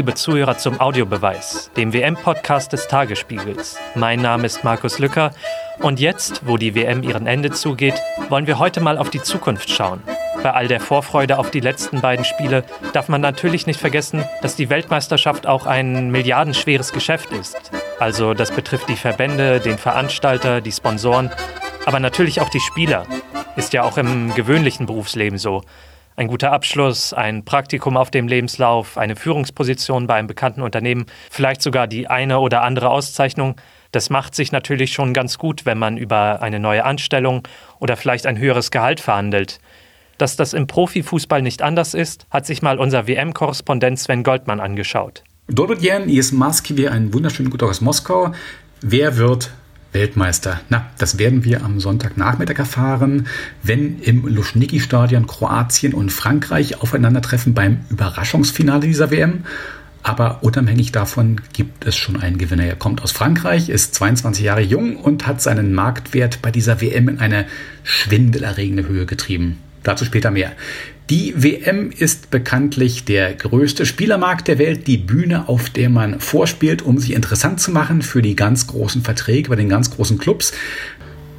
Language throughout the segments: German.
liebe Zuhörer, zum Audiobeweis, dem WM-Podcast des Tagesspiegels. Mein Name ist Markus Lücker und jetzt, wo die WM ihren Ende zugeht, wollen wir heute mal auf die Zukunft schauen. Bei all der Vorfreude auf die letzten beiden Spiele darf man natürlich nicht vergessen, dass die Weltmeisterschaft auch ein milliardenschweres Geschäft ist. Also das betrifft die Verbände, den Veranstalter, die Sponsoren, aber natürlich auch die Spieler. Ist ja auch im gewöhnlichen Berufsleben so ein guter Abschluss, ein Praktikum auf dem Lebenslauf, eine Führungsposition bei einem bekannten Unternehmen, vielleicht sogar die eine oder andere Auszeichnung. Das macht sich natürlich schon ganz gut, wenn man über eine neue Anstellung oder vielleicht ein höheres Gehalt verhandelt. Dass das im Profifußball nicht anders ist, hat sich mal unser WM-Korrespondent Sven Goldmann angeschaut. Dobrodjen ist Moskwe, ein wunderschönen Gut aus Moskau. Wer wird Weltmeister. Na, das werden wir am Sonntagnachmittag erfahren, wenn im Luschniki-Stadion Kroatien und Frankreich aufeinandertreffen beim Überraschungsfinale dieser WM. Aber unabhängig davon gibt es schon einen Gewinner. Er kommt aus Frankreich, ist 22 Jahre jung und hat seinen Marktwert bei dieser WM in eine schwindelerregende Höhe getrieben. Dazu später mehr. Die WM ist bekanntlich der größte Spielermarkt der Welt, die Bühne, auf der man vorspielt, um sich interessant zu machen für die ganz großen Verträge bei den ganz großen Clubs.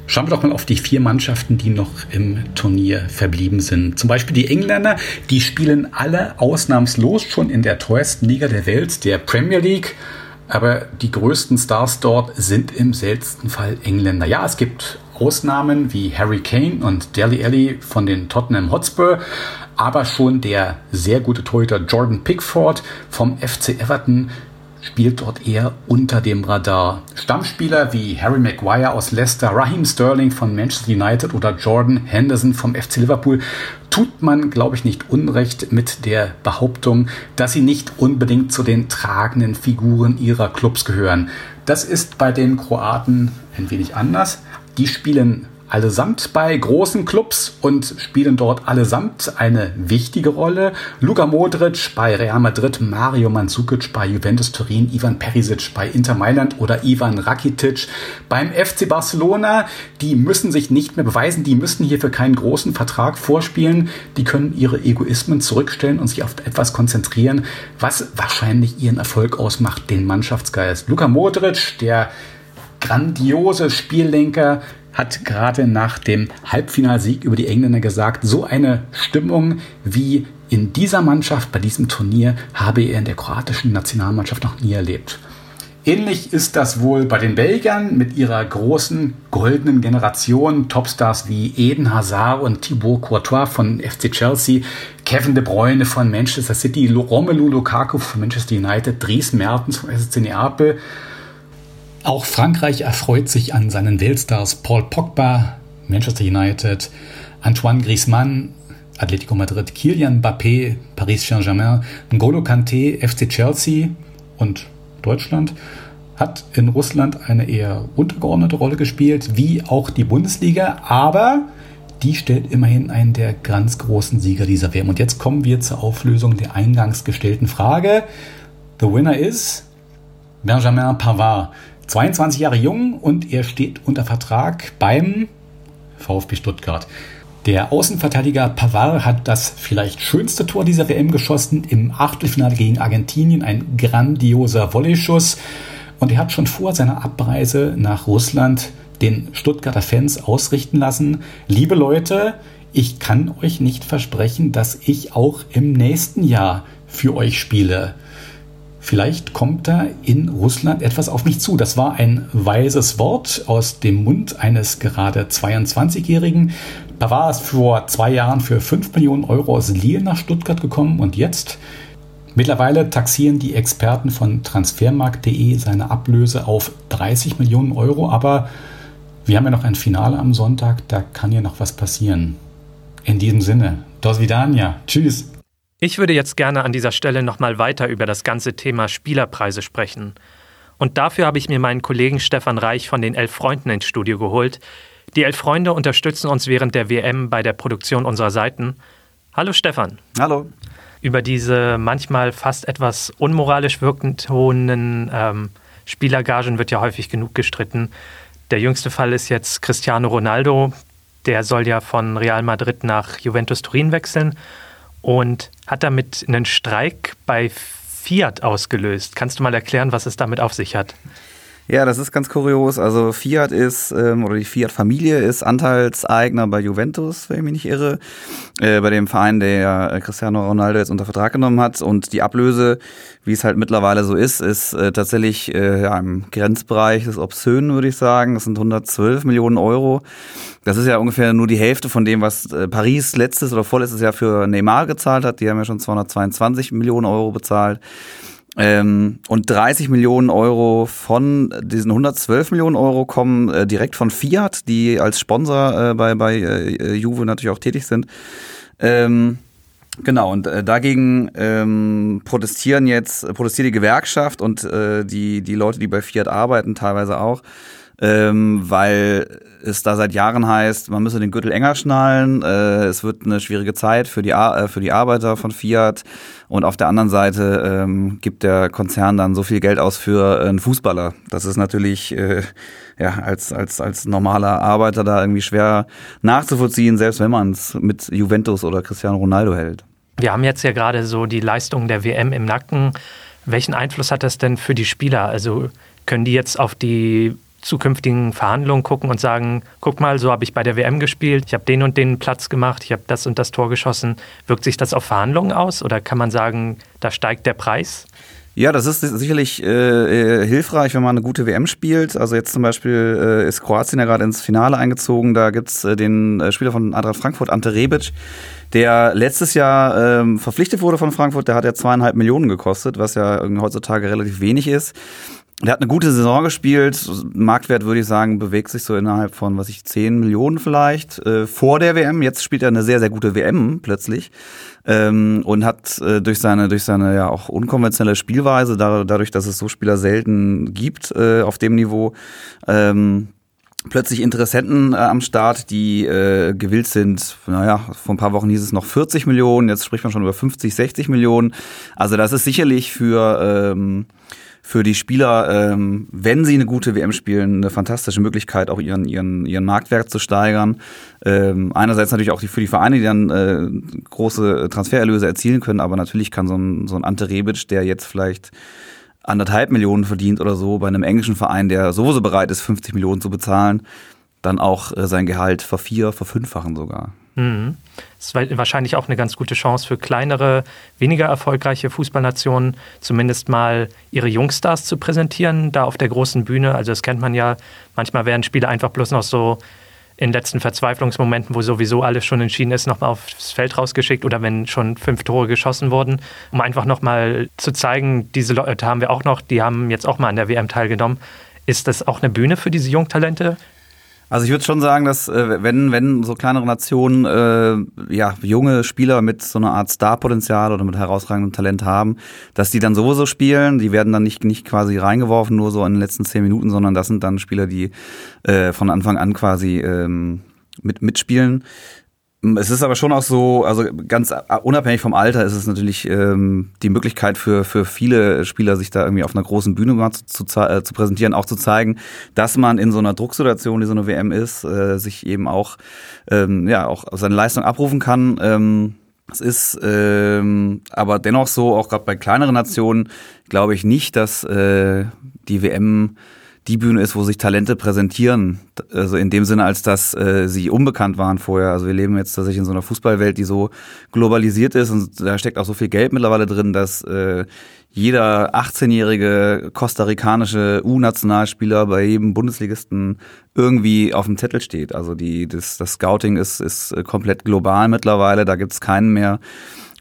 Schauen wir doch mal auf die vier Mannschaften, die noch im Turnier verblieben sind. Zum Beispiel die Engländer, die spielen alle ausnahmslos schon in der teuersten Liga der Welt, der Premier League. Aber die größten Stars dort sind im seltensten Fall Engländer. Ja, es gibt Ausnahmen wie Harry Kane und Dele Alli von den Tottenham Hotspur, aber schon der sehr gute Torhüter Jordan Pickford vom FC Everton spielt dort eher unter dem Radar. Stammspieler wie Harry Maguire aus Leicester, Raheem Sterling von Manchester United oder Jordan Henderson vom FC Liverpool tut man, glaube ich, nicht unrecht mit der Behauptung, dass sie nicht unbedingt zu den tragenden Figuren ihrer Clubs gehören. Das ist bei den Kroaten ein wenig anders. Die spielen allesamt bei großen Clubs und spielen dort allesamt eine wichtige Rolle. Luka Modric bei Real Madrid, Mario Mandzukic bei Juventus Turin, Ivan Perisic bei Inter Mailand oder Ivan Rakitic beim FC Barcelona. Die müssen sich nicht mehr beweisen, die müssen hierfür keinen großen Vertrag vorspielen. Die können ihre Egoismen zurückstellen und sich auf etwas konzentrieren, was wahrscheinlich ihren Erfolg ausmacht, den Mannschaftsgeist. Luka Modric, der grandiose Spiellenker, hat gerade nach dem Halbfinalsieg über die Engländer gesagt, so eine Stimmung wie in dieser Mannschaft bei diesem Turnier habe er in der kroatischen Nationalmannschaft noch nie erlebt. Ähnlich ist das wohl bei den Belgiern mit ihrer großen goldenen Generation. Topstars wie Eden Hazard und Thibaut Courtois von FC Chelsea, Kevin De Bruyne von Manchester City, Romelu Lukaku von Manchester United, Dries Mertens von SC Neapel, auch Frankreich erfreut sich an seinen Weltstars Paul Pogba, Manchester United, Antoine Griezmann, Atletico Madrid, Kylian Mbappé, Paris Saint-Germain, N'Golo Kanté, FC Chelsea und Deutschland hat in Russland eine eher untergeordnete Rolle gespielt, wie auch die Bundesliga, aber die stellt immerhin einen der ganz großen Sieger dieser WM. Und jetzt kommen wir zur Auflösung der eingangs gestellten Frage. The winner is Benjamin Pavard. 22 Jahre jung und er steht unter Vertrag beim VfB Stuttgart. Der Außenverteidiger Pavard hat das vielleicht schönste Tor dieser WM geschossen im Achtelfinale gegen Argentinien, ein grandioser Volley-Schuss. Und er hat schon vor seiner Abreise nach Russland den Stuttgarter Fans ausrichten lassen, liebe Leute, ich kann euch nicht versprechen, dass ich auch im nächsten Jahr für euch spiele. Vielleicht kommt da in Russland etwas auf mich zu. Das war ein weises Wort aus dem Mund eines gerade 22-Jährigen. Da war es vor zwei Jahren für 5 Millionen Euro aus Lille nach Stuttgart gekommen und jetzt Mittlerweile taxieren die Experten von transfermarkt.de seine Ablöse auf 30 Millionen Euro, aber wir haben ja noch ein Finale am Sonntag, da kann ja noch was passieren. In diesem Sinne, dos vidania, tschüss. Ich würde jetzt gerne an dieser Stelle nochmal weiter über das ganze Thema Spielerpreise sprechen. Und dafür habe ich mir meinen Kollegen Stefan Reich von den Elf Freunden ins Studio geholt. Die Elf Freunde unterstützen uns während der WM bei der Produktion unserer Seiten. Hallo Stefan. Hallo. Über diese manchmal fast etwas unmoralisch wirkenden ähm, Spielergagen wird ja häufig genug gestritten. Der jüngste Fall ist jetzt Cristiano Ronaldo. Der soll ja von Real Madrid nach Juventus Turin wechseln und hat damit einen Streik bei Fiat ausgelöst. Kannst du mal erklären, was es damit auf sich hat? Ja, das ist ganz kurios. Also Fiat ist, ähm, oder die Fiat-Familie ist Anteilseigner bei Juventus, wenn ich mich nicht irre, äh, bei dem Verein, der Cristiano Ronaldo jetzt unter Vertrag genommen hat. Und die Ablöse, wie es halt mittlerweile so ist, ist äh, tatsächlich äh, ja, im Grenzbereich des Obszönen, würde ich sagen. Das sind 112 Millionen Euro. Das ist ja ungefähr nur die Hälfte von dem, was äh, Paris letztes oder vorletztes Jahr für Neymar gezahlt hat. Die haben ja schon 222 Millionen Euro bezahlt. Ähm, und 30 Millionen Euro von diesen 112 Millionen Euro kommen äh, direkt von Fiat, die als Sponsor äh, bei, bei äh, Juve natürlich auch tätig sind. Ähm, genau, und äh, dagegen ähm, protestieren jetzt, protestiert die Gewerkschaft und äh, die, die Leute, die bei Fiat arbeiten, teilweise auch ähm, weil es da seit Jahren heißt, man müsse den Gürtel enger schnallen. Äh, es wird eine schwierige Zeit für die, äh, für die Arbeiter von Fiat. Und auf der anderen Seite ähm, gibt der Konzern dann so viel Geld aus für einen Fußballer. Das ist natürlich äh, ja, als, als, als normaler Arbeiter da irgendwie schwer nachzuvollziehen, selbst wenn man es mit Juventus oder Cristiano Ronaldo hält. Wir haben jetzt ja gerade so die Leistung der WM im Nacken. Welchen Einfluss hat das denn für die Spieler? Also können die jetzt auf die zukünftigen Verhandlungen gucken und sagen, guck mal, so habe ich bei der WM gespielt, ich habe den und den Platz gemacht, ich habe das und das Tor geschossen. Wirkt sich das auf Verhandlungen aus oder kann man sagen, da steigt der Preis? Ja, das ist sicherlich äh, äh hilfreich, wenn man eine gute WM spielt. Also jetzt zum Beispiel äh, ist Kroatien ja gerade ins Finale eingezogen. Da gibt's äh, den äh, Spieler von Eintracht Frankfurt, Ante Rebic, der letztes Jahr ähm, verpflichtet wurde von Frankfurt. Der hat ja zweieinhalb Millionen gekostet, was ja heutzutage relativ wenig ist. Der hat eine gute Saison gespielt. Marktwert würde ich sagen, bewegt sich so innerhalb von, was ich, 10 Millionen vielleicht äh, vor der WM. Jetzt spielt er eine sehr, sehr gute WM plötzlich. Ähm, und hat äh, durch seine, durch seine ja auch unkonventionelle Spielweise, da, dadurch, dass es so Spieler selten gibt äh, auf dem Niveau, ähm, plötzlich Interessenten äh, am Start, die äh, gewillt sind, naja, vor ein paar Wochen hieß es noch 40 Millionen, jetzt spricht man schon über 50, 60 Millionen. Also das ist sicherlich für ähm, für die Spieler, ähm, wenn sie eine gute WM spielen, eine fantastische Möglichkeit, auch ihren, ihren, ihren Marktwert zu steigern. Ähm, einerseits natürlich auch die, für die Vereine, die dann äh, große Transfererlöse erzielen können, aber natürlich kann so ein, so ein Ante Rebic, der jetzt vielleicht anderthalb Millionen verdient oder so, bei einem englischen Verein, der sowieso bereit ist, 50 Millionen zu bezahlen, dann auch äh, sein Gehalt vervier, verfünffachen sogar. Mhm. Das ist wahrscheinlich auch eine ganz gute Chance für kleinere, weniger erfolgreiche Fußballnationen, zumindest mal ihre Jungstars zu präsentieren, da auf der großen Bühne. Also das kennt man ja, manchmal werden Spiele einfach bloß noch so in letzten Verzweiflungsmomenten, wo sowieso alles schon entschieden ist, nochmal aufs Feld rausgeschickt oder wenn schon fünf Tore geschossen wurden, um einfach nochmal zu zeigen, diese Leute haben wir auch noch, die haben jetzt auch mal an der WM teilgenommen. Ist das auch eine Bühne für diese Jungtalente? Also ich würde schon sagen, dass äh, wenn wenn so kleinere Nationen äh, ja junge Spieler mit so einer Art Starpotenzial oder mit herausragendem Talent haben, dass die dann sowieso spielen. Die werden dann nicht nicht quasi reingeworfen nur so in den letzten zehn Minuten, sondern das sind dann Spieler, die äh, von Anfang an quasi ähm, mit mitspielen. Es ist aber schon auch so, also ganz unabhängig vom Alter ist es natürlich ähm, die Möglichkeit für, für viele Spieler, sich da irgendwie auf einer großen Bühne mal zu, zu, äh, zu präsentieren, auch zu zeigen, dass man in so einer Drucksituation, die so eine WM ist, äh, sich eben auch, ähm, ja, auch seine Leistung abrufen kann. Ähm, es ist ähm, aber dennoch so, auch gerade bei kleineren Nationen, glaube ich nicht, dass äh, die WM die Bühne ist, wo sich Talente präsentieren. Also in dem Sinne, als dass äh, sie unbekannt waren vorher. Also wir leben jetzt tatsächlich in so einer Fußballwelt, die so globalisiert ist und da steckt auch so viel Geld mittlerweile drin, dass äh, jeder 18-jährige kostarikanische U-Nationalspieler bei jedem Bundesligisten irgendwie auf dem Zettel steht. Also die, das, das Scouting ist, ist komplett global mittlerweile. Da gibt's keinen mehr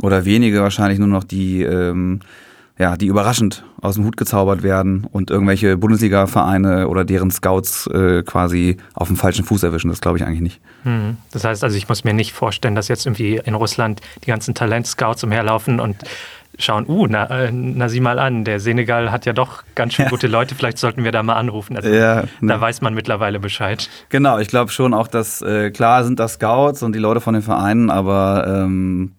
oder wenige wahrscheinlich nur noch die ähm, ja, die überraschend aus dem Hut gezaubert werden und irgendwelche Bundesliga-Vereine oder deren Scouts äh, quasi auf dem falschen Fuß erwischen. Das glaube ich eigentlich nicht. Hm. Das heißt also, ich muss mir nicht vorstellen, dass jetzt irgendwie in Russland die ganzen Talent-Scouts umherlaufen und schauen, uh, na, äh, na sieh mal an, der Senegal hat ja doch ganz schön gute Leute, vielleicht sollten wir da mal anrufen. Also, ja, ne. Da weiß man mittlerweile Bescheid. Genau, ich glaube schon auch, dass äh, klar sind das Scouts und die Leute von den Vereinen, aber ähm,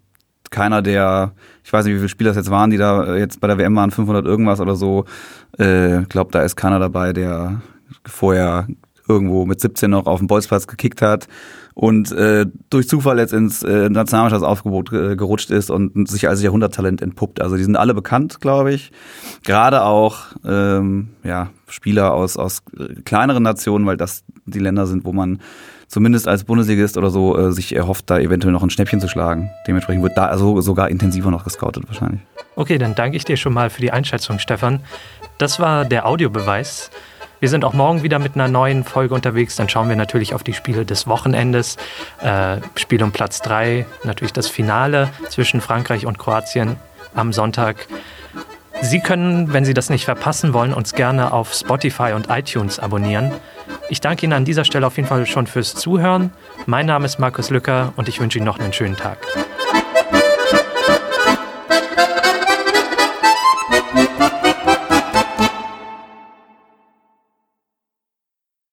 keiner der, ich weiß nicht, wie viele Spieler das jetzt waren, die da äh, jetzt bei der WM waren, 500 irgendwas oder so. Äh, glaube, da ist keiner dabei, der vorher irgendwo mit 17 noch auf dem Bolzplatz gekickt hat und äh, durch Zufall jetzt ins äh, Nationalmannschaftsaufgebot äh, gerutscht ist und sich als Jahrhunderttalent entpuppt. Also die sind alle bekannt, glaube ich. Gerade auch ähm, ja, Spieler aus, aus äh, kleineren Nationen, weil das die Länder sind, wo man zumindest als Bundesligist oder so äh, sich erhofft, da eventuell noch ein Schnäppchen zu schlagen. Dementsprechend wird da also sogar intensiver noch gescoutet wahrscheinlich. Okay, dann danke ich dir schon mal für die Einschätzung, Stefan. Das war der Audiobeweis. Wir sind auch morgen wieder mit einer neuen Folge unterwegs. Dann schauen wir natürlich auf die Spiele des Wochenendes. Äh, Spiel um Platz 3, natürlich das Finale zwischen Frankreich und Kroatien am Sonntag. Sie können, wenn Sie das nicht verpassen wollen, uns gerne auf Spotify und iTunes abonnieren. Ich danke Ihnen an dieser Stelle auf jeden Fall schon fürs Zuhören. Mein Name ist Markus Lücker und ich wünsche Ihnen noch einen schönen Tag.